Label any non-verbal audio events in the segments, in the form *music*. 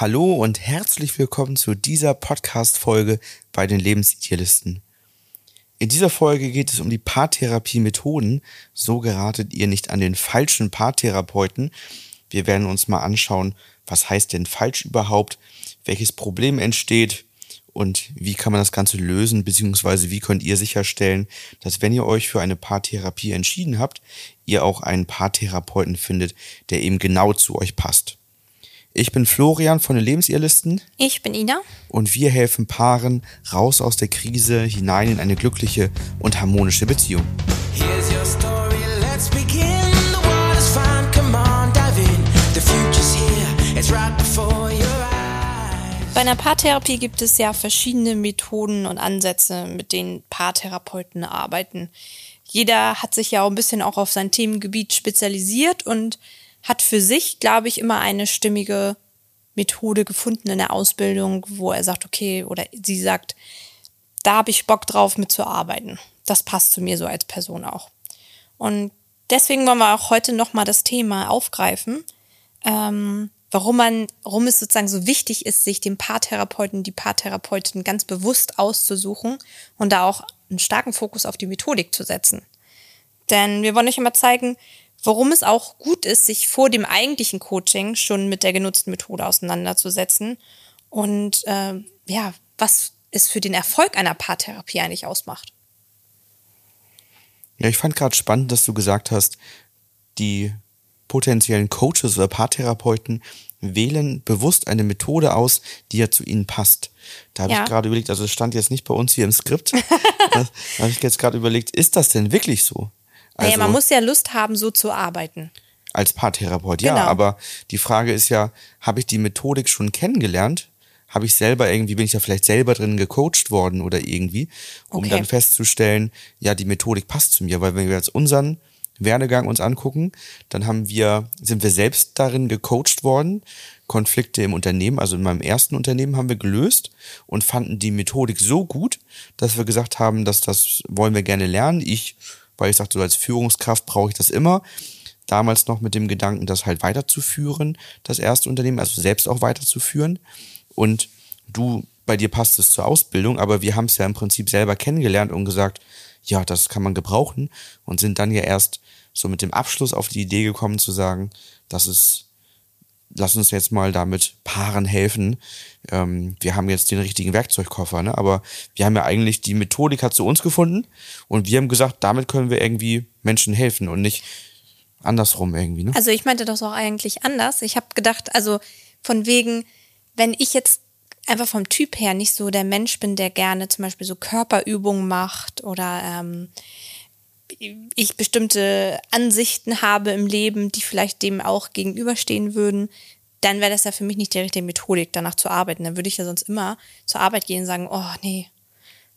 Hallo und herzlich willkommen zu dieser Podcast-Folge bei den Lebensidealisten. In dieser Folge geht es um die Paartherapie-Methoden. So geratet ihr nicht an den falschen Paartherapeuten. Wir werden uns mal anschauen, was heißt denn falsch überhaupt, welches Problem entsteht und wie kann man das Ganze lösen, beziehungsweise wie könnt ihr sicherstellen, dass wenn ihr euch für eine Paartherapie entschieden habt, ihr auch einen Paartherapeuten findet, der eben genau zu euch passt. Ich bin Florian von den Lebensirrlisten. Ich bin Ina. Und wir helfen Paaren raus aus der Krise hinein in eine glückliche und harmonische Beziehung. Here's your story, let's begin. The world is fine, come on, dive in. The future's here, it's right before your eyes. Bei einer Paartherapie gibt es ja verschiedene Methoden und Ansätze, mit denen Paartherapeuten arbeiten. Jeder hat sich ja auch ein bisschen auch auf sein Themengebiet spezialisiert und hat für sich, glaube ich, immer eine stimmige Methode gefunden in der Ausbildung, wo er sagt, okay, oder sie sagt, da habe ich Bock drauf mitzuarbeiten. Das passt zu mir so als Person auch. Und deswegen wollen wir auch heute nochmal das Thema aufgreifen, ähm, warum man, warum es sozusagen so wichtig ist, sich den Paartherapeuten, die Paartherapeutin ganz bewusst auszusuchen und da auch einen starken Fokus auf die Methodik zu setzen. Denn wir wollen euch immer zeigen, Warum es auch gut ist, sich vor dem eigentlichen Coaching schon mit der genutzten Methode auseinanderzusetzen und äh, ja, was es für den Erfolg einer Paartherapie eigentlich ausmacht. Ja, ich fand gerade spannend, dass du gesagt hast, die potenziellen Coaches oder Paartherapeuten wählen bewusst eine Methode aus, die ja zu ihnen passt. Da habe ja. ich gerade überlegt, also es stand jetzt nicht bei uns hier im Skript. *laughs* da habe ich jetzt gerade überlegt, ist das denn wirklich so? Also, naja, man muss ja Lust haben, so zu arbeiten. Als Paartherapeut, ja. Genau. Aber die Frage ist ja, habe ich die Methodik schon kennengelernt? Habe ich selber irgendwie, bin ich ja vielleicht selber drin gecoacht worden oder irgendwie, um okay. dann festzustellen, ja, die Methodik passt zu mir. Weil wenn wir jetzt unseren Werdegang uns angucken, dann haben wir, sind wir selbst darin gecoacht worden, Konflikte im Unternehmen, also in meinem ersten Unternehmen haben wir gelöst und fanden die Methodik so gut, dass wir gesagt haben, dass das wollen wir gerne lernen. Ich weil ich sagte, so als Führungskraft brauche ich das immer. Damals noch mit dem Gedanken, das halt weiterzuführen, das erste Unternehmen, also selbst auch weiterzuführen. Und du, bei dir passt es zur Ausbildung, aber wir haben es ja im Prinzip selber kennengelernt und gesagt, ja, das kann man gebrauchen und sind dann ja erst so mit dem Abschluss auf die Idee gekommen zu sagen, das ist lass uns jetzt mal damit Paaren helfen. Ähm, wir haben jetzt den richtigen Werkzeugkoffer, ne? aber wir haben ja eigentlich die Methodik hat zu uns gefunden und wir haben gesagt, damit können wir irgendwie Menschen helfen und nicht andersrum irgendwie. Ne? Also ich meinte das auch eigentlich anders. Ich habe gedacht, also von wegen, wenn ich jetzt einfach vom Typ her nicht so der Mensch bin, der gerne zum Beispiel so Körperübungen macht oder ähm, ich bestimmte Ansichten habe im Leben, die vielleicht dem auch gegenüberstehen würden, dann wäre das ja für mich nicht die richtige Methodik, danach zu arbeiten. Dann würde ich ja sonst immer zur Arbeit gehen und sagen, oh nee,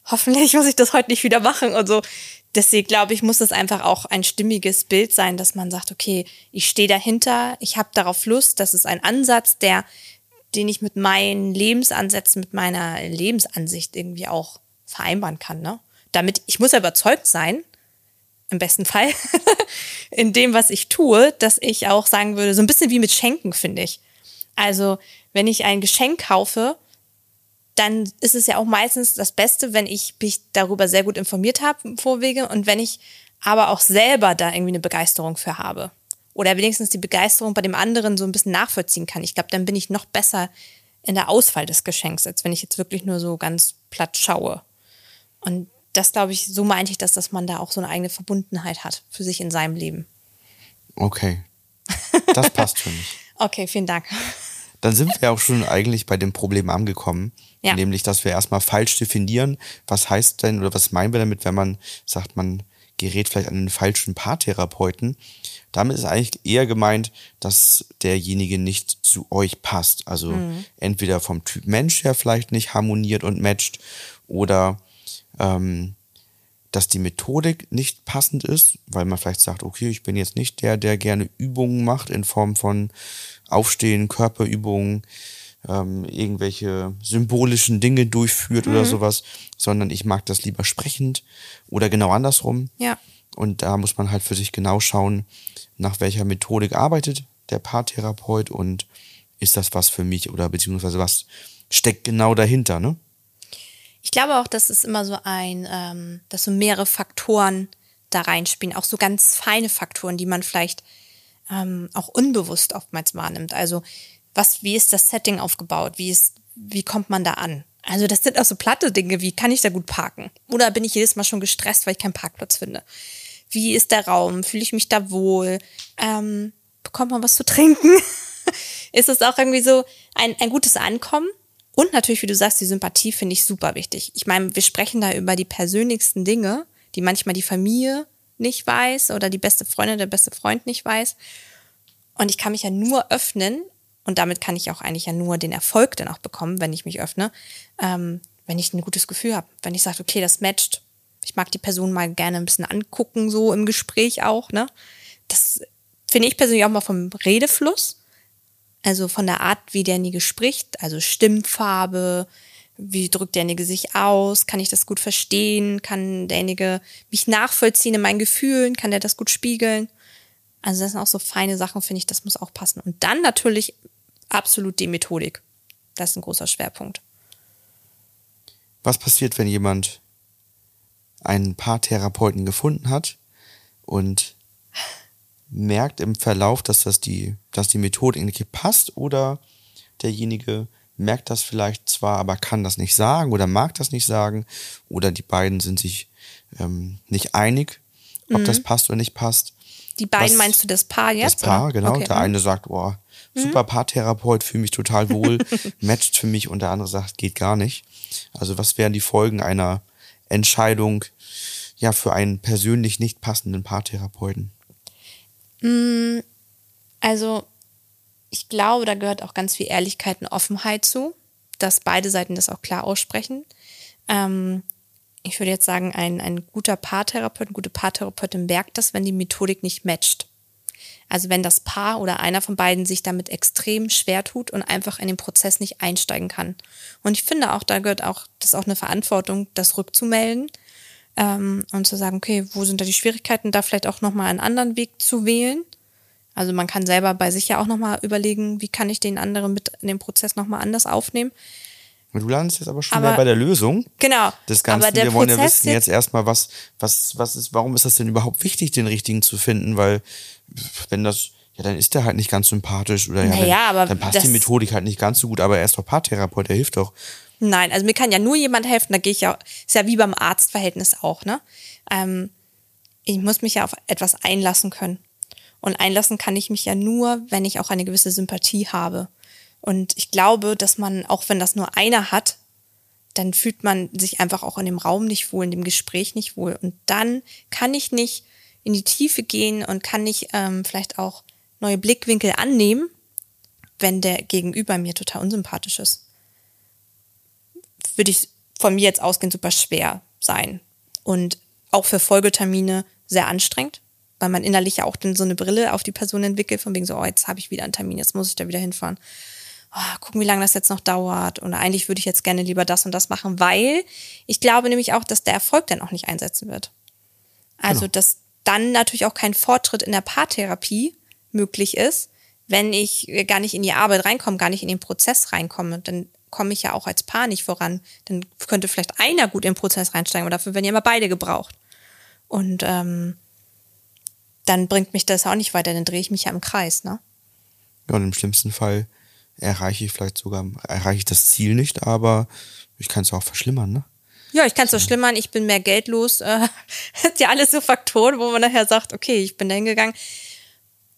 hoffentlich muss ich das heute nicht wieder machen und so. Deswegen glaube ich, muss es einfach auch ein stimmiges Bild sein, dass man sagt, okay, ich stehe dahinter, ich habe darauf Lust, das ist ein Ansatz, der, den ich mit meinen Lebensansätzen, mit meiner Lebensansicht irgendwie auch vereinbaren kann. Ne? Damit, ich muss ja überzeugt sein, im besten Fall, *laughs* in dem, was ich tue, dass ich auch sagen würde, so ein bisschen wie mit Schenken, finde ich. Also, wenn ich ein Geschenk kaufe, dann ist es ja auch meistens das Beste, wenn ich mich darüber sehr gut informiert habe im Vorwege und wenn ich aber auch selber da irgendwie eine Begeisterung für habe. Oder wenigstens die Begeisterung bei dem anderen so ein bisschen nachvollziehen kann. Ich glaube, dann bin ich noch besser in der Auswahl des Geschenks, als wenn ich jetzt wirklich nur so ganz platt schaue. Und das glaube ich, so meinte ich das, dass man da auch so eine eigene Verbundenheit hat für sich in seinem Leben. Okay. Das passt für mich. *laughs* okay, vielen Dank. Dann sind wir auch schon eigentlich bei dem Problem angekommen, ja. nämlich, dass wir erstmal falsch definieren, was heißt denn oder was meinen wir damit, wenn man sagt, man gerät vielleicht an den falschen Paartherapeuten. Damit ist eigentlich eher gemeint, dass derjenige nicht zu euch passt. Also mhm. entweder vom Typ Mensch her vielleicht nicht harmoniert und matcht oder ähm, dass die Methodik nicht passend ist, weil man vielleicht sagt, okay, ich bin jetzt nicht der, der gerne Übungen macht in Form von Aufstehen, Körperübungen, ähm, irgendwelche symbolischen Dinge durchführt mhm. oder sowas, sondern ich mag das lieber sprechend oder genau andersrum. Ja. Und da muss man halt für sich genau schauen, nach welcher Methodik arbeitet der Paartherapeut und ist das was für mich oder beziehungsweise was steckt genau dahinter, ne? Ich glaube auch, dass es immer so ein, ähm, dass so mehrere Faktoren da reinspielen, auch so ganz feine Faktoren, die man vielleicht ähm, auch unbewusst oftmals wahrnimmt. Also was, wie ist das Setting aufgebaut? Wie ist, wie kommt man da an? Also das sind auch so platte Dinge, wie kann ich da gut parken? Oder bin ich jedes Mal schon gestresst, weil ich keinen Parkplatz finde? Wie ist der Raum? Fühle ich mich da wohl? Ähm, bekommt man was zu trinken? *laughs* ist es auch irgendwie so ein, ein gutes Ankommen? Und natürlich, wie du sagst, die Sympathie finde ich super wichtig. Ich meine, wir sprechen da über die persönlichsten Dinge, die manchmal die Familie nicht weiß oder die beste Freundin, der beste Freund nicht weiß. Und ich kann mich ja nur öffnen und damit kann ich auch eigentlich ja nur den Erfolg dann auch bekommen, wenn ich mich öffne, ähm, wenn ich ein gutes Gefühl habe. Wenn ich sage, okay, das matcht. Ich mag die Person mal gerne ein bisschen angucken, so im Gespräch auch, ne? Das finde ich persönlich auch mal vom Redefluss also von der Art, wie derjenige spricht, also Stimmfarbe, wie drückt derjenige sich aus, kann ich das gut verstehen, kann derjenige mich nachvollziehen in meinen Gefühlen, kann der das gut spiegeln. Also das sind auch so feine Sachen, finde ich, das muss auch passen. Und dann natürlich absolut die Methodik. Das ist ein großer Schwerpunkt. Was passiert, wenn jemand einen Paartherapeuten gefunden hat und merkt im Verlauf, dass das die, dass die Methode irgendwie passt oder derjenige merkt das vielleicht zwar, aber kann das nicht sagen oder mag das nicht sagen oder die beiden sind sich ähm, nicht einig, ob mhm. das passt oder nicht passt. Die beiden Was, meinst du das Paar jetzt? Das Paar, oder? genau. Okay. Der eine sagt, boah, mhm. super Paartherapeut, fühle mich total wohl, *laughs* matcht für mich und der andere sagt, geht gar nicht. Also was wären die Folgen einer Entscheidung ja für einen persönlich nicht passenden Paartherapeuten? Mm, also, ich glaube, da gehört auch ganz viel Ehrlichkeit und Offenheit zu, dass beide Seiten das auch klar aussprechen. Ähm, ich würde jetzt sagen, ein, ein guter Paartherapeut, eine gute Paartherapeutin merkt das, wenn die Methodik nicht matcht. Also wenn das Paar oder einer von beiden sich damit extrem schwer tut und einfach in den Prozess nicht einsteigen kann. Und ich finde auch, da gehört auch, das ist auch eine Verantwortung, das rückzumelden ähm, und zu sagen, okay, wo sind da die Schwierigkeiten, da vielleicht auch nochmal einen anderen Weg zu wählen. Also man kann selber bei sich ja auch nochmal überlegen, wie kann ich den anderen mit in den Prozess nochmal anders aufnehmen. Du landest jetzt aber schon aber, bei der Lösung. Genau. Das Ganze. Wir wollen ja wissen jetzt erstmal, was, was, was ist, warum ist das denn überhaupt wichtig, den richtigen zu finden? Weil, wenn das, ja, dann ist der halt nicht ganz sympathisch oder ja, naja, dann, aber dann passt die Methodik halt nicht ganz so gut, aber er ist doch Paartherapeut, der hilft doch. Nein, also mir kann ja nur jemand helfen, da gehe ich ja, ist ja wie beim Arztverhältnis auch, ne? Ähm, ich muss mich ja auf etwas einlassen können. Und einlassen kann ich mich ja nur, wenn ich auch eine gewisse Sympathie habe. Und ich glaube, dass man, auch wenn das nur einer hat, dann fühlt man sich einfach auch in dem Raum nicht wohl, in dem Gespräch nicht wohl. Und dann kann ich nicht in die Tiefe gehen und kann nicht ähm, vielleicht auch neue Blickwinkel annehmen, wenn der Gegenüber mir total unsympathisch ist würde ich von mir jetzt ausgehend super schwer sein. Und auch für Folgetermine sehr anstrengend, weil man innerlich ja auch dann so eine Brille auf die Person entwickelt, von wegen so, oh, jetzt habe ich wieder einen Termin, jetzt muss ich da wieder hinfahren. Oh, gucken, wie lange das jetzt noch dauert. Und eigentlich würde ich jetzt gerne lieber das und das machen, weil ich glaube nämlich auch, dass der Erfolg dann auch nicht einsetzen wird. Also, genau. dass dann natürlich auch kein Fortschritt in der Paartherapie möglich ist, wenn ich gar nicht in die Arbeit reinkomme, gar nicht in den Prozess reinkomme. Dann komme ich ja auch als Paar nicht voran. Dann könnte vielleicht einer gut in den Prozess reinsteigen, aber dafür werden ja immer beide gebraucht. Und ähm, dann bringt mich das auch nicht weiter, dann drehe ich mich ja im Kreis, ne? Ja, und im schlimmsten Fall erreiche ich vielleicht sogar, erreiche ich das Ziel nicht, aber ich kann es auch verschlimmern, ne? Ja, ich kann es so verschlimmern, ich bin mehr geldlos. Äh, *laughs* das ja alles so Faktoren, wo man nachher sagt, okay, ich bin da hingegangen.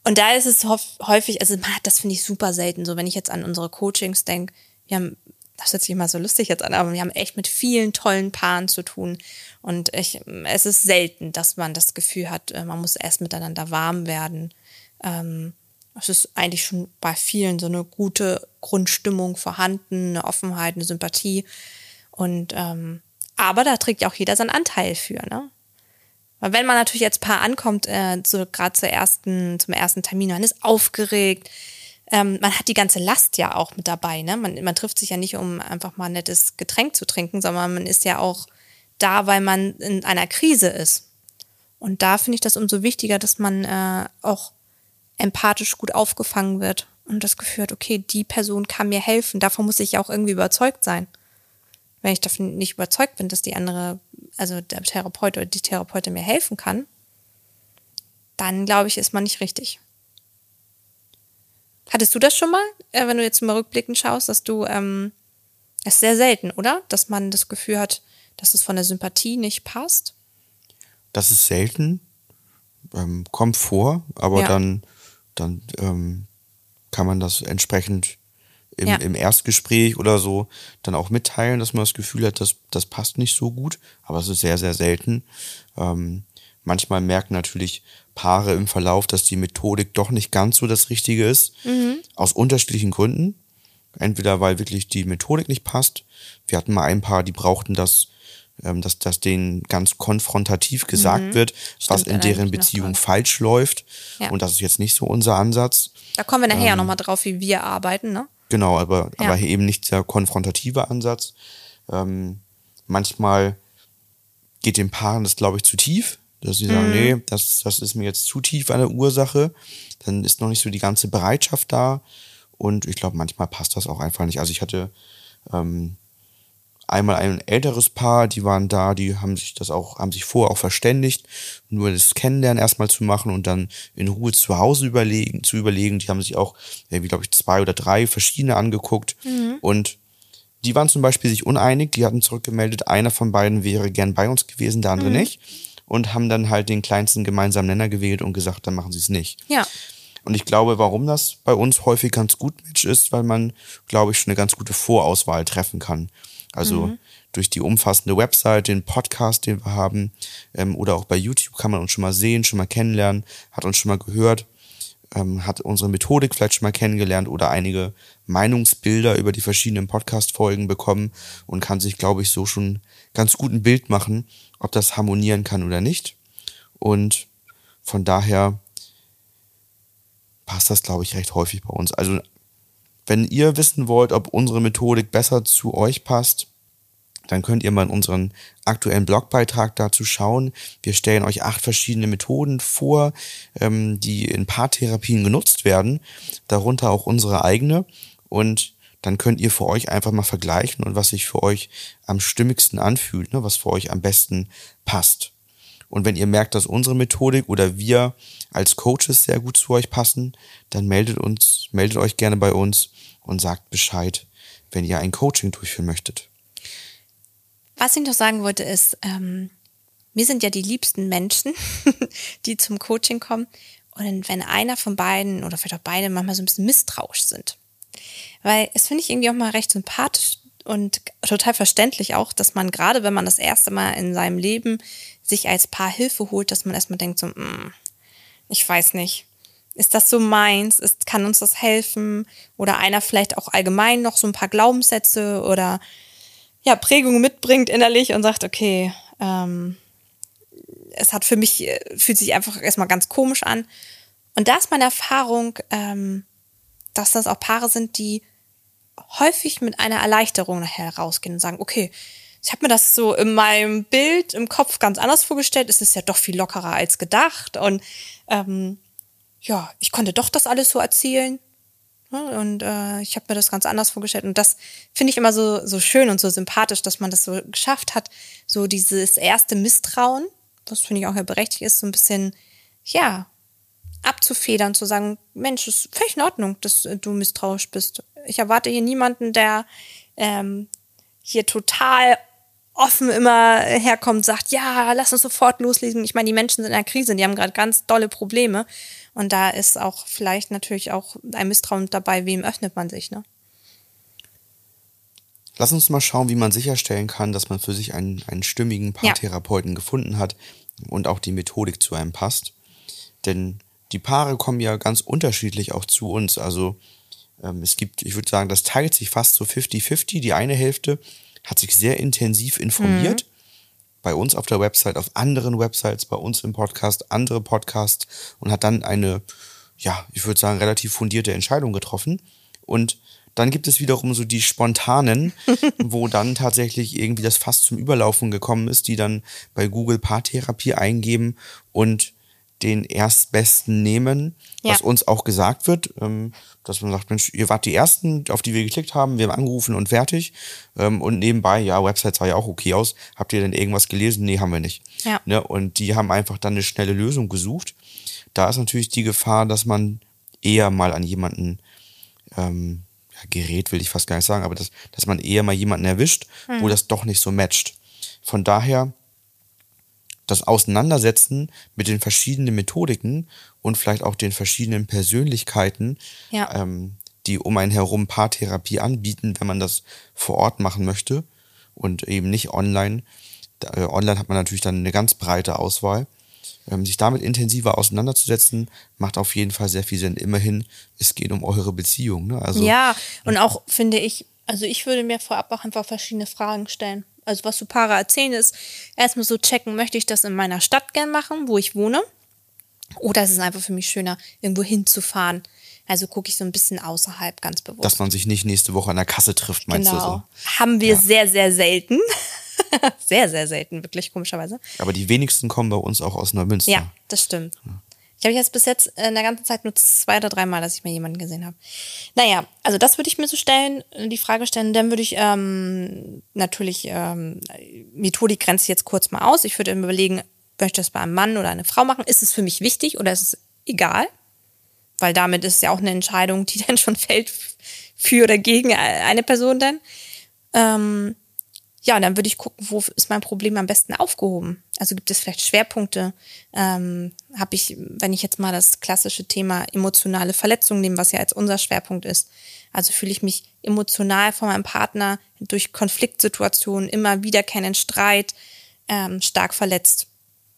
Und da ist es häufig, also man hat das finde ich super selten, so wenn ich jetzt an unsere Coachings denke, wir haben, das hört sich immer so lustig jetzt an, aber wir haben echt mit vielen tollen Paaren zu tun. Und ich, es ist selten, dass man das Gefühl hat, äh, man muss erst miteinander warm werden. Ähm, es ist eigentlich schon bei vielen so eine gute Grundstimmung vorhanden, eine Offenheit, eine Sympathie. Und ähm, aber da trägt ja auch jeder seinen Anteil für, ne? Weil wenn man natürlich als Paar ankommt, äh, so gerade zur ersten, zum ersten Termin, man ist aufgeregt, ähm, man hat die ganze Last ja auch mit dabei. Ne? Man, man trifft sich ja nicht, um einfach mal ein nettes Getränk zu trinken, sondern man ist ja auch da, weil man in einer Krise ist. Und da finde ich das umso wichtiger, dass man äh, auch empathisch gut aufgefangen wird und das Gefühl hat, okay, die Person kann mir helfen. Davon muss ich auch irgendwie überzeugt sein. Wenn ich davon nicht überzeugt bin, dass die andere, also der Therapeut oder die Therapeutin mir helfen kann, dann glaube ich, ist man nicht richtig. Hattest du das schon mal, äh, wenn du jetzt mal rückblickend schaust, dass du, ähm, es ist sehr selten, oder? Dass man das Gefühl hat, dass es von der Sympathie nicht passt? Das ist selten, ähm, kommt vor, aber ja. dann, dann ähm, kann man das entsprechend im, ja. im Erstgespräch oder so dann auch mitteilen, dass man das Gefühl hat, dass das passt nicht so gut, aber es ist sehr, sehr selten. Ähm, manchmal merken natürlich Paare im Verlauf, dass die Methodik doch nicht ganz so das Richtige ist, mhm. aus unterschiedlichen Gründen. Entweder weil wirklich die Methodik nicht passt. Wir hatten mal ein Paar, die brauchten das, ähm, dass, dass denen ganz konfrontativ gesagt mhm. wird, Stimmt, was in deren Beziehung falsch läuft. Ja. Und das ist jetzt nicht so unser Ansatz. Da kommen wir nachher ähm, nochmal drauf, wie wir arbeiten, ne? Genau, aber, ja. aber eben nicht der konfrontative Ansatz. Ähm, manchmal geht den Paaren das, glaube ich, zu tief dass sie sagen, mhm. nee, das, das ist mir jetzt zu tief eine Ursache. Dann ist noch nicht so die ganze Bereitschaft da. Und ich glaube, manchmal passt das auch einfach nicht. Also ich hatte ähm, einmal ein älteres Paar, die waren da, die haben sich das auch, haben sich vorher auch verständigt, nur das Kennenlernen erstmal zu machen und dann in Ruhe zu Hause überlegen, zu überlegen. Die haben sich auch, wie glaube ich, zwei oder drei verschiedene angeguckt mhm. und die waren zum Beispiel sich uneinig, die hatten zurückgemeldet, einer von beiden wäre gern bei uns gewesen, der andere mhm. nicht und haben dann halt den kleinsten gemeinsamen Nenner gewählt und gesagt, dann machen sie es nicht. Ja. Und ich glaube, warum das bei uns häufig ganz gut Match ist, weil man, glaube ich, schon eine ganz gute Vorauswahl treffen kann. Also mhm. durch die umfassende Website, den Podcast, den wir haben, ähm, oder auch bei YouTube kann man uns schon mal sehen, schon mal kennenlernen, hat uns schon mal gehört, ähm, hat unsere Methodik vielleicht schon mal kennengelernt oder einige Meinungsbilder über die verschiedenen Podcast-Folgen bekommen und kann sich, glaube ich, so schon ganz gut ein Bild machen, ob das harmonieren kann oder nicht. Und von daher passt das, glaube ich, recht häufig bei uns. Also, wenn ihr wissen wollt, ob unsere Methodik besser zu euch passt, dann könnt ihr mal in unseren aktuellen Blogbeitrag dazu schauen. Wir stellen euch acht verschiedene Methoden vor, ähm, die in Paartherapien genutzt werden, darunter auch unsere eigene. Und dann könnt ihr für euch einfach mal vergleichen und was sich für euch am stimmigsten anfühlt, ne, was für euch am besten passt. Und wenn ihr merkt, dass unsere Methodik oder wir als Coaches sehr gut zu euch passen, dann meldet uns, meldet euch gerne bei uns und sagt Bescheid, wenn ihr ein Coaching durchführen möchtet. Was ich noch sagen wollte ist, ähm, wir sind ja die liebsten Menschen, *laughs* die zum Coaching kommen. Und wenn einer von beiden oder vielleicht auch beide manchmal so ein bisschen misstrauisch sind, weil es finde ich irgendwie auch mal recht sympathisch und total verständlich auch, dass man gerade, wenn man das erste Mal in seinem Leben sich als Paar Hilfe holt, dass man erstmal denkt so, mm, ich weiß nicht, ist das so meins? Ist, kann uns das helfen? Oder einer vielleicht auch allgemein noch so ein paar Glaubenssätze oder ja, Prägungen mitbringt innerlich und sagt, okay, ähm, es hat für mich, äh, fühlt sich einfach erstmal ganz komisch an. Und da ist meine Erfahrung, ähm, dass das auch Paare sind, die häufig mit einer Erleichterung nachher rausgehen und sagen, okay, ich habe mir das so in meinem Bild im Kopf ganz anders vorgestellt. Es ist ja doch viel lockerer als gedacht. Und ähm, ja, ich konnte doch das alles so erzählen. Und äh, ich habe mir das ganz anders vorgestellt. Und das finde ich immer so, so schön und so sympathisch, dass man das so geschafft hat. So dieses erste Misstrauen, das finde ich auch ja berechtigt ist, so ein bisschen, ja, abzufedern, zu sagen, Mensch, ist völlig in Ordnung, dass du misstrauisch bist. Ich erwarte hier niemanden, der ähm, hier total offen immer herkommt, sagt, ja, lass uns sofort loslesen. Ich meine, die Menschen sind in der Krise, die haben gerade ganz dolle Probleme. Und da ist auch vielleicht natürlich auch ein Misstrauen dabei, wem öffnet man sich, ne? Lass uns mal schauen, wie man sicherstellen kann, dass man für sich einen, einen stimmigen Paartherapeuten ja. gefunden hat und auch die Methodik zu einem passt. Denn die Paare kommen ja ganz unterschiedlich auch zu uns. Also ähm, es gibt, ich würde sagen, das teilt sich fast so 50-50. Die eine Hälfte hat sich sehr intensiv informiert. Mhm. Bei uns auf der Website, auf anderen Websites, bei uns im Podcast, andere Podcasts und hat dann eine, ja, ich würde sagen, relativ fundierte Entscheidung getroffen. Und dann gibt es wiederum so die spontanen, *laughs* wo dann tatsächlich irgendwie das fast zum Überlaufen gekommen ist, die dann bei Google Paartherapie eingeben und den Erstbesten nehmen, ja. was uns auch gesagt wird, ähm, dass man sagt, Mensch, ihr wart die Ersten, auf die wir geklickt haben, wir haben angerufen und fertig. Ähm, und nebenbei, ja, Website sah ja auch okay aus. Habt ihr denn irgendwas gelesen? Nee, haben wir nicht. Ja. Ne? Und die haben einfach dann eine schnelle Lösung gesucht. Da ist natürlich die Gefahr, dass man eher mal an jemanden ähm, ja, gerät, will ich fast gar nicht sagen, aber dass, dass man eher mal jemanden erwischt, hm. wo das doch nicht so matcht. Von daher das Auseinandersetzen mit den verschiedenen Methodiken und vielleicht auch den verschiedenen Persönlichkeiten, ja. ähm, die um einen herum Paartherapie anbieten, wenn man das vor Ort machen möchte und eben nicht online. Äh, online hat man natürlich dann eine ganz breite Auswahl. Ähm, sich damit intensiver auseinanderzusetzen, macht auf jeden Fall sehr viel Sinn. Immerhin, es geht um eure Beziehung. Ne? Also, ja, und auch finde ich, also ich würde mir vorab auch einfach verschiedene Fragen stellen also was so Paare erzählen, ist erstmal so checken, möchte ich das in meiner Stadt gern machen, wo ich wohne? Oder ist es einfach für mich schöner, irgendwo hinzufahren? Also gucke ich so ein bisschen außerhalb ganz bewusst. Dass man sich nicht nächste Woche an der Kasse trifft, meinst genau. du so? Haben wir ja. sehr, sehr selten. *laughs* sehr, sehr selten, wirklich komischerweise. Aber die wenigsten kommen bei uns auch aus Neumünster. Ja, das stimmt. Ja. Ich habe jetzt bis jetzt in der ganzen Zeit nur zwei oder drei Mal, dass ich mir jemanden gesehen habe. Naja, also das würde ich mir so stellen, die Frage stellen. Dann würde ich ähm, natürlich, ähm, Methodik grenzt jetzt kurz mal aus. Ich würde mir überlegen, möchte ich das bei einem Mann oder einer Frau machen? Ist es für mich wichtig oder ist es egal? Weil damit ist ja auch eine Entscheidung, die *laughs* dann schon fällt für oder gegen eine Person dann. Ähm, ja, und dann würde ich gucken, wo ist mein Problem am besten aufgehoben. Also gibt es vielleicht Schwerpunkte? Ähm, Habe ich, wenn ich jetzt mal das klassische Thema emotionale Verletzung nehme, was ja als unser Schwerpunkt ist. Also fühle ich mich emotional von meinem Partner durch Konfliktsituationen immer wiederkehrenden Streit ähm, stark verletzt.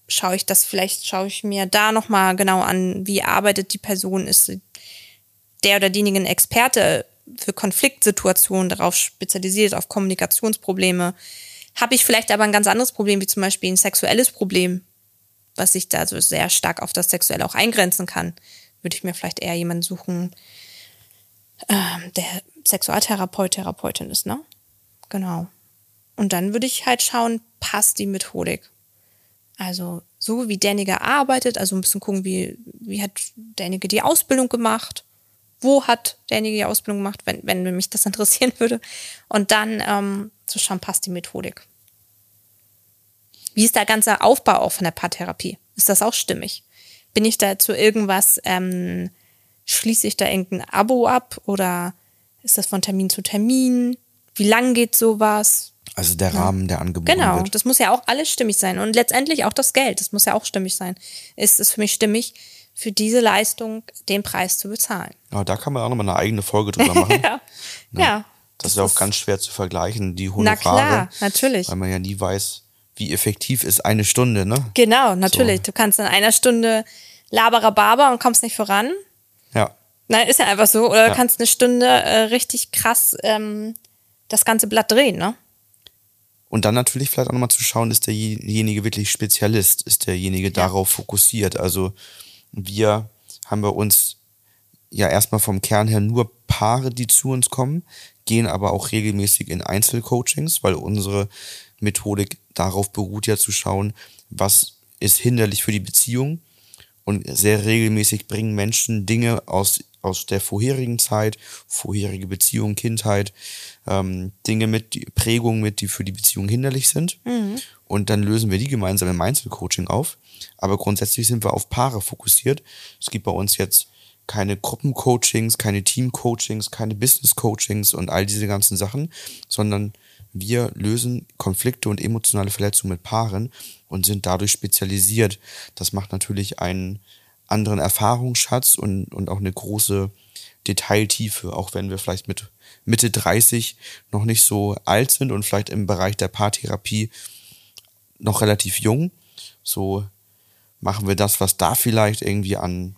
Schaue ich das vielleicht, schaue ich mir da nochmal genau an, wie arbeitet die Person, ist der oder diejenige Experte für Konfliktsituationen darauf spezialisiert, auf Kommunikationsprobleme. Habe ich vielleicht aber ein ganz anderes Problem, wie zum Beispiel ein sexuelles Problem, was sich da so sehr stark auf das Sexuelle auch eingrenzen kann, würde ich mir vielleicht eher jemanden suchen, ähm, der Sexualtherapeut, Therapeutin ist, ne? Genau. Und dann würde ich halt schauen, passt die Methodik. Also so wie derjenige arbeitet, also ein bisschen gucken, wie, wie hat derjenige die Ausbildung gemacht, wo hat derjenige die Ausbildung gemacht, wenn, wenn mich das *laughs* interessieren würde. Und dann ähm, zu schauen, passt die Methodik. Wie ist der ganze Aufbau auch von der Paartherapie? Ist das auch stimmig? Bin ich da zu irgendwas, ähm, schließe ich da irgendein Abo ab oder ist das von Termin zu Termin? Wie lang geht sowas? Also der Rahmen, der angeboten genau, wird. Genau, das muss ja auch alles stimmig sein. Und letztendlich auch das Geld, das muss ja auch stimmig sein. Ist es für mich stimmig, für diese Leistung den Preis zu bezahlen. Ja, da kann man auch nochmal eine eigene Folge drüber machen. *laughs* ja. Ne? ja. Das, das ist ja auch ganz schwer zu vergleichen, die Honorare. Na klar, natürlich. Weil man ja nie weiß, wie effektiv ist eine Stunde, ne? Genau, natürlich. So. Du kannst in einer Stunde Laberababa und kommst nicht voran. Ja. Nein, ist ja einfach so. Oder ja. kannst eine Stunde äh, richtig krass ähm, das ganze Blatt drehen, ne? Und dann natürlich vielleicht auch nochmal zu schauen, ist derjenige wirklich Spezialist? Ist derjenige ja. darauf fokussiert? Also wir haben bei uns ja erstmal vom Kern her nur Paare, die zu uns kommen, gehen aber auch regelmäßig in Einzelcoachings, weil unsere Methodik darauf beruht ja zu schauen, was ist hinderlich für die Beziehung. Und sehr regelmäßig bringen Menschen Dinge aus, aus der vorherigen Zeit, vorherige Beziehung, Kindheit, ähm, Dinge mit, Prägungen mit, die für die Beziehung hinderlich sind. Mhm. Und dann lösen wir die gemeinsam im Einzelcoaching auf. Aber grundsätzlich sind wir auf Paare fokussiert. Es gibt bei uns jetzt keine Gruppencoachings, keine Teamcoachings, keine Business-Coachings und all diese ganzen Sachen, sondern wir lösen Konflikte und emotionale Verletzungen mit Paaren und sind dadurch spezialisiert. Das macht natürlich einen anderen Erfahrungsschatz und, und auch eine große Detailtiefe, auch wenn wir vielleicht mit Mitte 30 noch nicht so alt sind und vielleicht im Bereich der Paartherapie noch relativ jung. So machen wir das, was da vielleicht irgendwie an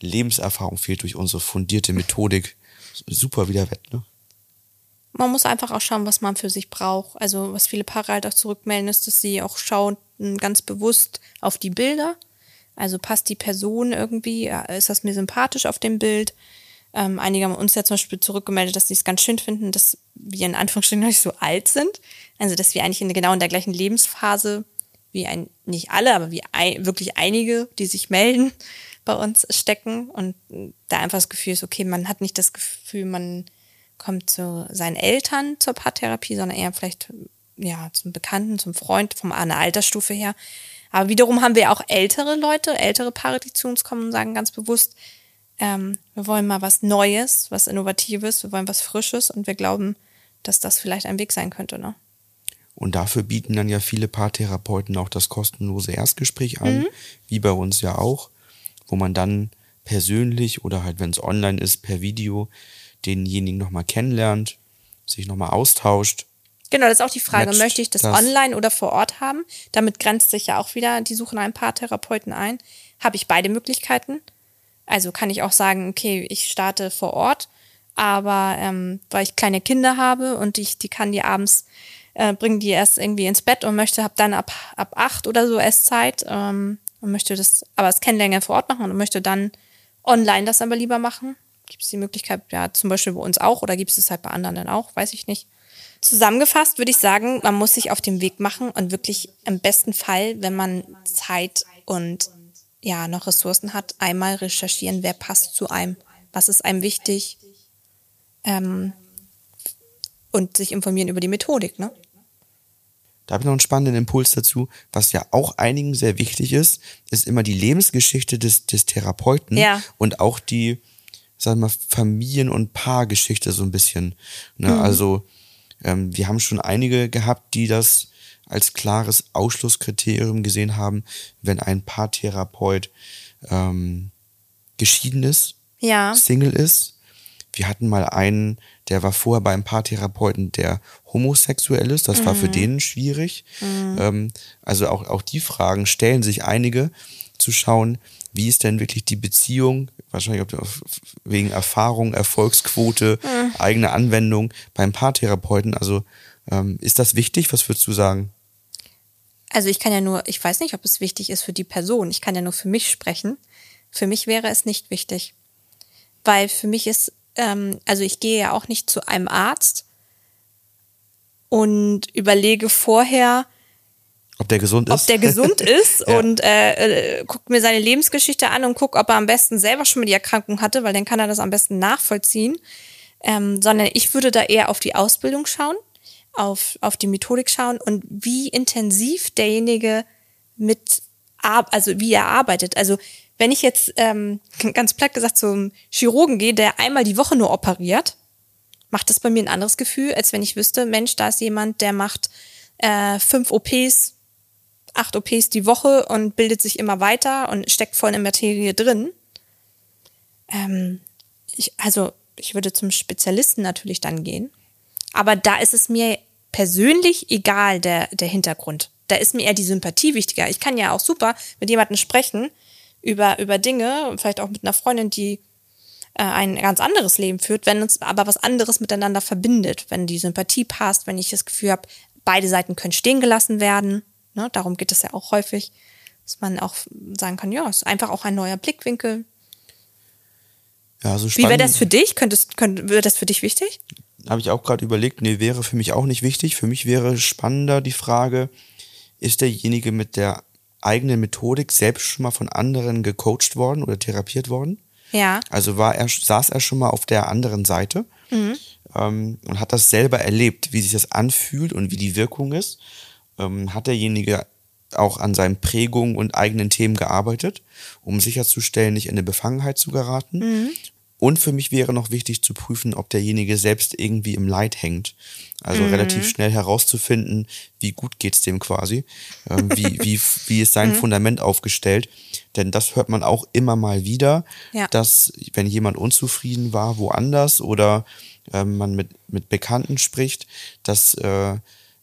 Lebenserfahrung fehlt durch unsere fundierte Methodik, super wieder wett, ne? Man muss einfach auch schauen, was man für sich braucht. Also, was viele Paare halt auch zurückmelden, ist, dass sie auch schauen ganz bewusst auf die Bilder. Also passt die Person irgendwie, ist das mir sympathisch auf dem Bild? Ähm, einige haben uns ja zum Beispiel zurückgemeldet, dass sie es ganz schön finden, dass wir in Anführungsstrichen noch nicht so alt sind. Also, dass wir eigentlich in genau in der gleichen Lebensphase wie ein, nicht alle, aber wie ein, wirklich einige, die sich melden, *laughs* bei uns stecken und da einfach das Gefühl ist, okay, man hat nicht das Gefühl, man kommt zu seinen Eltern zur Paartherapie, sondern eher vielleicht ja zum Bekannten, zum Freund, von einer Altersstufe her. Aber wiederum haben wir auch ältere Leute, ältere Paare, die zu uns kommen und sagen ganz bewusst, ähm, wir wollen mal was Neues, was Innovatives, wir wollen was Frisches und wir glauben, dass das vielleicht ein Weg sein könnte. Ne? Und dafür bieten dann ja viele Paartherapeuten auch das kostenlose Erstgespräch an, mhm. wie bei uns ja auch, wo man dann persönlich oder halt, wenn es online ist, per Video denjenigen nochmal kennenlernt, sich nochmal austauscht. Genau, das ist auch die Frage, möchte ich das, das, online oder vor Ort haben? Damit grenzt sich ja auch wieder die Suche nach einem Paartherapeuten ein. Habe ich beide Möglichkeiten? Also kann ich auch sagen, okay, ich starte vor Ort, aber ähm, weil ich kleine Kinder habe und ich, die kann die abends, äh, bringen die erst irgendwie ins Bett und möchte, habe dann ab, ab acht oder so erst Zeit ähm, und möchte das, aber das Kennenlernen vor Ort machen und möchte dann online das aber lieber machen. Gibt es die Möglichkeit, ja, zum Beispiel bei uns auch oder gibt es es halt bei anderen dann auch, weiß ich nicht. Zusammengefasst würde ich sagen, man muss sich auf den Weg machen und wirklich im besten Fall, wenn man Zeit und ja, noch Ressourcen hat, einmal recherchieren, wer passt zu einem, was ist einem wichtig ähm, und sich informieren über die Methodik. Ne? Da habe ich noch einen spannenden Impuls dazu. Was ja auch einigen sehr wichtig ist, ist immer die Lebensgeschichte des, des Therapeuten ja. und auch die, sagen wir mal, Familien- und Paargeschichte so ein bisschen. Ne? Mhm. Also ähm, wir haben schon einige gehabt, die das als klares Ausschlusskriterium gesehen haben, wenn ein Paartherapeut ähm, geschieden ist, ja. Single ist. Wir hatten mal einen, der war vorher bei einem Paartherapeuten, der homosexuell ist. Das mhm. war für mhm. den schwierig. Mhm. Ähm, also auch, auch die Fragen stellen sich einige, zu schauen, wie ist denn wirklich die Beziehung, wahrscheinlich wegen Erfahrung, Erfolgsquote, mhm. eigene Anwendung beim Paartherapeuten. Also ähm, ist das wichtig? Was würdest du sagen? Also ich kann ja nur, ich weiß nicht, ob es wichtig ist für die Person. Ich kann ja nur für mich sprechen. Für mich wäre es nicht wichtig. Weil für mich ist, ähm, also ich gehe ja auch nicht zu einem Arzt und überlege vorher, ob der gesund ist. Ob der gesund *laughs* ist ja. und äh, äh, guckt mir seine Lebensgeschichte an und guckt, ob er am besten selber schon mal die Erkrankung hatte, weil dann kann er das am besten nachvollziehen. Ähm, sondern ich würde da eher auf die Ausbildung schauen auf, auf die Methodik schauen und wie intensiv derjenige mit, also wie er arbeitet. Also wenn ich jetzt ähm, *laughs* ganz platt gesagt zum Chirurgen gehe, der einmal die Woche nur operiert, macht das bei mir ein anderes Gefühl, als wenn ich wüsste, Mensch, da ist jemand, der macht äh, fünf OPs, acht OPs die Woche und bildet sich immer weiter und steckt voll in der Materie drin. Ähm, ich, also ich würde zum Spezialisten natürlich dann gehen. Aber da ist es mir persönlich egal, der, der Hintergrund. Da ist mir eher die Sympathie wichtiger. Ich kann ja auch super mit jemandem sprechen über, über Dinge, vielleicht auch mit einer Freundin, die äh, ein ganz anderes Leben führt, wenn uns aber was anderes miteinander verbindet, wenn die Sympathie passt, wenn ich das Gefühl habe, beide Seiten können stehen gelassen werden. Ne, darum geht es ja auch häufig, dass man auch sagen kann, ja, es ist einfach auch ein neuer Blickwinkel. Ja, so Wie wäre das für dich? Könntest, könnt, wäre das für dich wichtig? Habe ich auch gerade überlegt, nee, wäre für mich auch nicht wichtig. Für mich wäre spannender die Frage, ist derjenige mit der eigenen Methodik selbst schon mal von anderen gecoacht worden oder therapiert worden? Ja. Also war er, saß er schon mal auf der anderen Seite mhm. ähm, und hat das selber erlebt, wie sich das anfühlt und wie die Wirkung ist. Ähm, hat derjenige auch an seinen Prägungen und eigenen Themen gearbeitet, um sicherzustellen, nicht in eine Befangenheit zu geraten. Mhm. Und für mich wäre noch wichtig zu prüfen, ob derjenige selbst irgendwie im Leid hängt. Also mhm. relativ schnell herauszufinden, wie gut geht's dem quasi, ähm, wie, *laughs* wie, wie ist sein mhm. Fundament aufgestellt. Denn das hört man auch immer mal wieder, ja. dass wenn jemand unzufrieden war woanders oder ähm, man mit, mit Bekannten spricht, dass äh,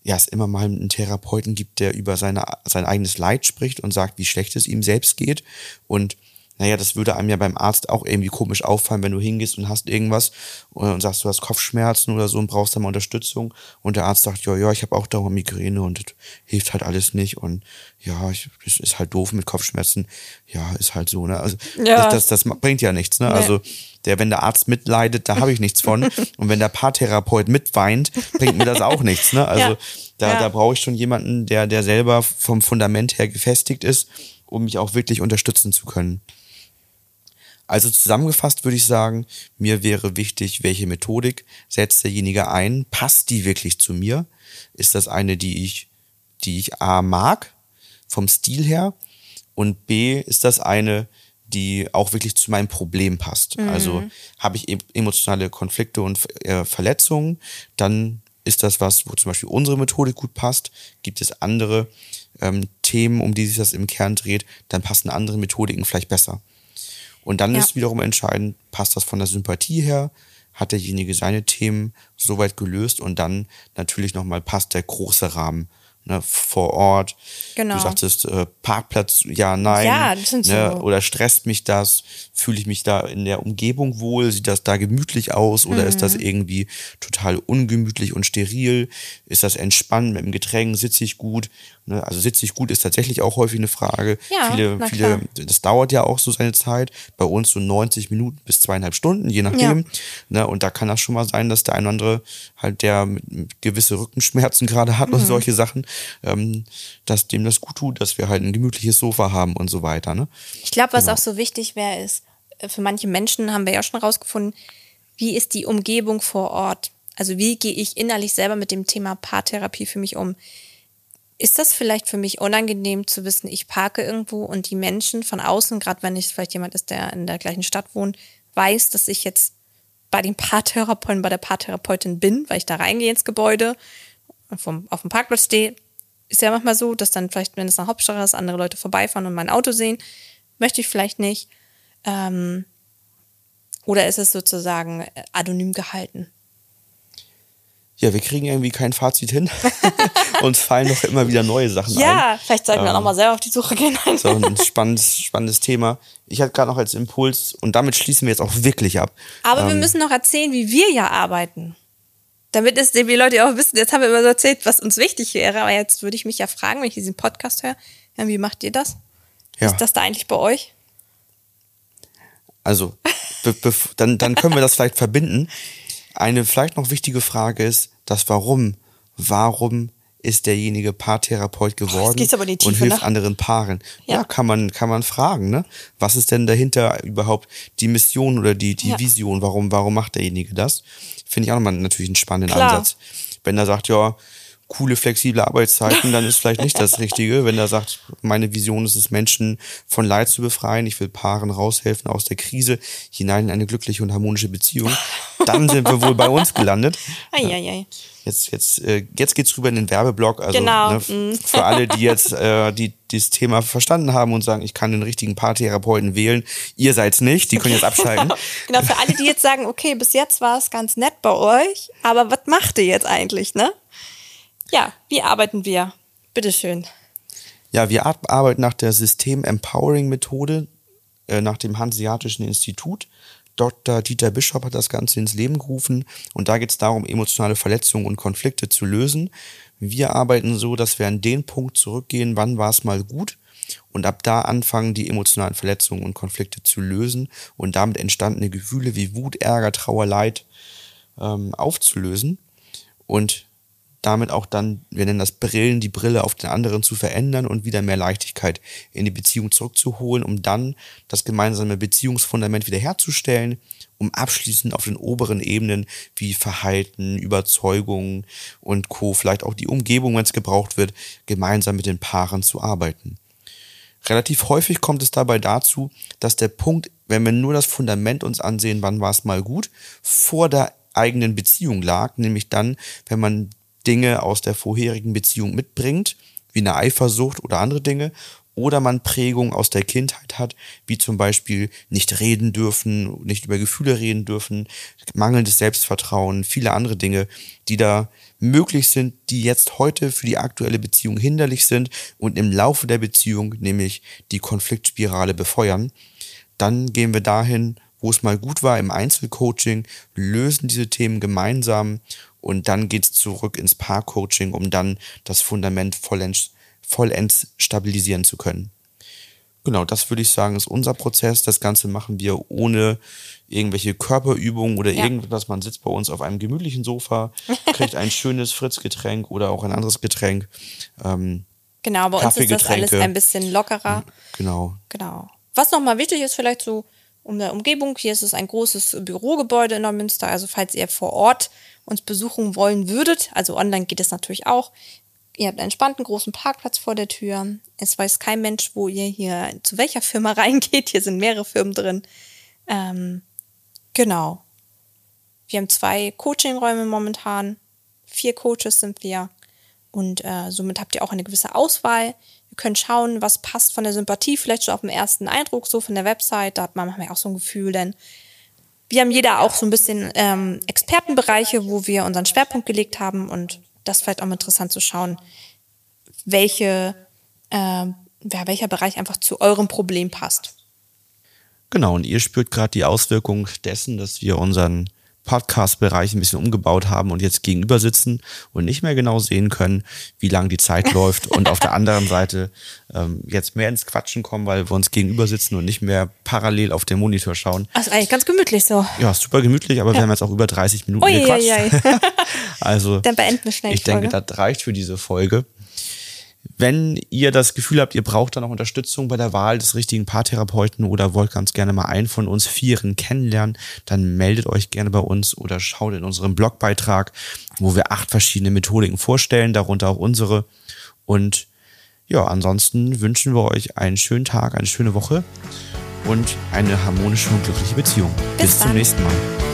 ja, es immer mal einen Therapeuten gibt, der über seine, sein eigenes Leid spricht und sagt, wie schlecht es ihm selbst geht. Und naja, das würde einem ja beim Arzt auch irgendwie komisch auffallen, wenn du hingehst und hast irgendwas und sagst, du hast Kopfschmerzen oder so und brauchst da mal Unterstützung und der Arzt sagt, ja, ja, ich habe auch dauernd Migräne und das hilft halt alles nicht und ja, ich, das ist halt doof mit Kopfschmerzen. Ja, ist halt so, ne? Also ja. das, das, das bringt ja nichts, ne? Nee. Also der, wenn der Arzt mitleidet, da habe ich nichts von. *laughs* und wenn der Paartherapeut mitweint, bringt mir das auch nichts, ne? Also ja. da, ja. da brauche ich schon jemanden, der, der selber vom Fundament her gefestigt ist, um mich auch wirklich unterstützen zu können. Also zusammengefasst würde ich sagen, mir wäre wichtig, welche Methodik setzt derjenige ein? Passt die wirklich zu mir? Ist das eine, die ich, die ich A mag, vom Stil her? Und B, ist das eine, die auch wirklich zu meinem Problem passt? Mhm. Also habe ich emotionale Konflikte und äh, Verletzungen, dann ist das was, wo zum Beispiel unsere Methodik gut passt. Gibt es andere ähm, Themen, um die sich das im Kern dreht, dann passen andere Methodiken vielleicht besser. Und dann ja. ist wiederum entscheidend, passt das von der Sympathie her? Hat derjenige seine Themen soweit gelöst? Und dann natürlich nochmal passt der große Rahmen ne, vor Ort. Genau. Du sagtest äh, Parkplatz, ja, nein. Ja, das sind ne, so. Oder stresst mich das? Fühle ich mich da in der Umgebung wohl? Sieht das da gemütlich aus? Oder mhm. ist das mhm. irgendwie total ungemütlich und steril? Ist das entspannt mit dem Getränk? Sitze ich gut? Ne? Also sitze ich gut ist tatsächlich auch häufig eine Frage. Ja, viele, viele, das dauert ja auch so seine Zeit. Bei uns so 90 Minuten bis zweieinhalb Stunden, je nachdem. Ja. Ne? Und da kann das schon mal sein, dass der eine oder andere halt, der gewisse Rückenschmerzen gerade hat mhm. und solche Sachen, ähm, dass dem das gut tut, dass wir halt ein gemütliches Sofa haben und so weiter. Ne? Ich glaube, was genau. auch so wichtig wäre, ist, äh, für manche Menschen haben wir ja schon rausgefunden, wie ist die Umgebung vor Ort? Also wie gehe ich innerlich selber mit dem Thema Paartherapie für mich um? ist das vielleicht für mich unangenehm zu wissen, ich parke irgendwo und die Menschen von außen, gerade wenn ich vielleicht jemand ist, der in der gleichen Stadt wohnt, weiß, dass ich jetzt bei den Paartherapeuten, bei der Paartherapeutin bin, weil ich da reingehe ins Gebäude vom, auf dem Parkplatz stehe. Ist ja manchmal so, dass dann vielleicht, wenn es eine Hauptstraße ist, andere Leute vorbeifahren und mein Auto sehen. Möchte ich vielleicht nicht. Ähm, oder ist es sozusagen anonym gehalten? ja, wir kriegen irgendwie kein Fazit hin. *laughs* Uns fallen doch immer wieder neue Sachen ja, ein. Ja, vielleicht sollten wir ähm, nochmal selber auf die Suche gehen. *laughs* so ein spannendes, spannendes Thema. Ich hatte gerade noch als Impuls, und damit schließen wir jetzt auch wirklich ab. Aber ähm, wir müssen noch erzählen, wie wir ja arbeiten. Damit es die Leute auch wissen, jetzt haben wir immer so erzählt, was uns wichtig wäre, aber jetzt würde ich mich ja fragen, wenn ich diesen Podcast höre, ja, wie macht ihr das? Ja. Ist das da eigentlich bei euch? Also, dann, dann können wir das vielleicht verbinden. Eine vielleicht noch wichtige Frage ist das Warum. Warum ist derjenige Paartherapeut geworden Tiefe, und hilft ne? anderen Paaren? Ja. ja. kann man kann man fragen, ne? Was ist denn dahinter überhaupt die Mission oder die die ja. Vision? Warum warum macht derjenige das? Finde ich auch nochmal natürlich einen spannenden Klar. Ansatz. Wenn er sagt, ja, coole, flexible Arbeitszeiten, dann ist vielleicht nicht das *laughs* Richtige. Wenn er sagt, meine Vision ist es, Menschen von Leid zu befreien, ich will Paaren raushelfen aus der Krise hinein in eine glückliche und harmonische Beziehung, dann sind wir wohl bei uns gelandet. Eieiei. Jetzt, jetzt, äh, jetzt geht's rüber in den Werbeblock. Also genau. ne, mhm. für alle, die *laughs* jetzt äh, die dieses Thema verstanden haben und sagen, ich kann den richtigen Paartherapeuten wählen, ihr seid's nicht, die können jetzt abschalten. *laughs* genau, für alle, die jetzt sagen, okay, bis jetzt war es ganz nett bei euch, aber was macht ihr jetzt eigentlich, ne? Ja, wie arbeiten wir? Bitteschön. Ja, wir arbeiten nach der System Empowering Methode, äh, nach dem Hanseatischen Institut. Dr. Dieter Bischof hat das Ganze ins Leben gerufen und da geht es darum, emotionale Verletzungen und Konflikte zu lösen. Wir arbeiten so, dass wir an den Punkt zurückgehen, wann war es mal gut und ab da anfangen, die emotionalen Verletzungen und Konflikte zu lösen und damit entstandene Gefühle wie Wut, Ärger, Trauer, Leid ähm, aufzulösen. Und damit auch dann, wir nennen das Brillen, die Brille auf den anderen zu verändern und wieder mehr Leichtigkeit in die Beziehung zurückzuholen, um dann das gemeinsame Beziehungsfundament wiederherzustellen, um abschließend auf den oberen Ebenen wie Verhalten, Überzeugungen und Co., vielleicht auch die Umgebung, wenn es gebraucht wird, gemeinsam mit den Paaren zu arbeiten. Relativ häufig kommt es dabei dazu, dass der Punkt, wenn wir nur das Fundament uns ansehen, wann war es mal gut, vor der eigenen Beziehung lag, nämlich dann, wenn man Dinge aus der vorherigen Beziehung mitbringt, wie eine Eifersucht oder andere Dinge, oder man Prägung aus der Kindheit hat, wie zum Beispiel nicht reden dürfen, nicht über Gefühle reden dürfen, mangelndes Selbstvertrauen, viele andere Dinge, die da möglich sind, die jetzt heute für die aktuelle Beziehung hinderlich sind und im Laufe der Beziehung nämlich die Konfliktspirale befeuern. Dann gehen wir dahin, wo es mal gut war im Einzelcoaching, lösen diese Themen gemeinsam und dann geht es zurück ins Paarcoaching, um dann das Fundament vollends, vollends stabilisieren zu können. Genau, das würde ich sagen, ist unser Prozess. Das Ganze machen wir ohne irgendwelche Körperübungen oder ja. irgendwas. Man sitzt bei uns auf einem gemütlichen Sofa, *laughs* kriegt ein schönes Fritz-Getränk oder auch ein anderes Getränk. Ähm, genau, bei uns ist das alles ein bisschen lockerer. Genau. Genau. Was nochmal wichtig ist, vielleicht so um der Umgebung. Hier ist es ein großes Bürogebäude in Neumünster. Also falls ihr vor Ort uns besuchen wollen würdet, also online geht es natürlich auch, ihr habt einen entspannten großen Parkplatz vor der Tür. Es weiß kein Mensch, wo ihr hier zu welcher Firma *laughs* reingeht. Hier sind mehrere Firmen drin. Ähm, genau. Wir haben zwei Coachingräume momentan. Vier Coaches sind wir. Und äh, somit habt ihr auch eine gewisse Auswahl. Ihr könnt schauen, was passt von der Sympathie, vielleicht schon auf den ersten Eindruck, so von der Website. Da hat man manchmal auch so ein Gefühl, denn wir haben jeder auch so ein bisschen ähm, Expertenbereiche, wo wir unseren Schwerpunkt gelegt haben und das vielleicht auch mal interessant zu schauen, welche, äh, ja, welcher Bereich einfach zu eurem Problem passt. Genau, und ihr spürt gerade die Auswirkung dessen, dass wir unseren Podcast-Bereich ein bisschen umgebaut haben und jetzt gegenüber sitzen und nicht mehr genau sehen können, wie lang die Zeit läuft *laughs* und auf der anderen Seite ähm, jetzt mehr ins Quatschen kommen, weil wir uns gegenüber sitzen und nicht mehr parallel auf den Monitor schauen. Also eigentlich ganz gemütlich so. Ja, super gemütlich, aber ja. wir haben jetzt auch über 30 Minuten Ui, gequatscht. *laughs* *laughs* also Dann beenden wir schnell Ich denke, das reicht für diese Folge. Wenn ihr das Gefühl habt, ihr braucht da noch Unterstützung bei der Wahl des richtigen Paartherapeuten oder wollt ganz gerne mal einen von uns Vieren kennenlernen, dann meldet euch gerne bei uns oder schaut in unserem Blogbeitrag, wo wir acht verschiedene Methodiken vorstellen, darunter auch unsere. Und ja, ansonsten wünschen wir euch einen schönen Tag, eine schöne Woche und eine harmonische und glückliche Beziehung. Bis, Bis zum nächsten Mal.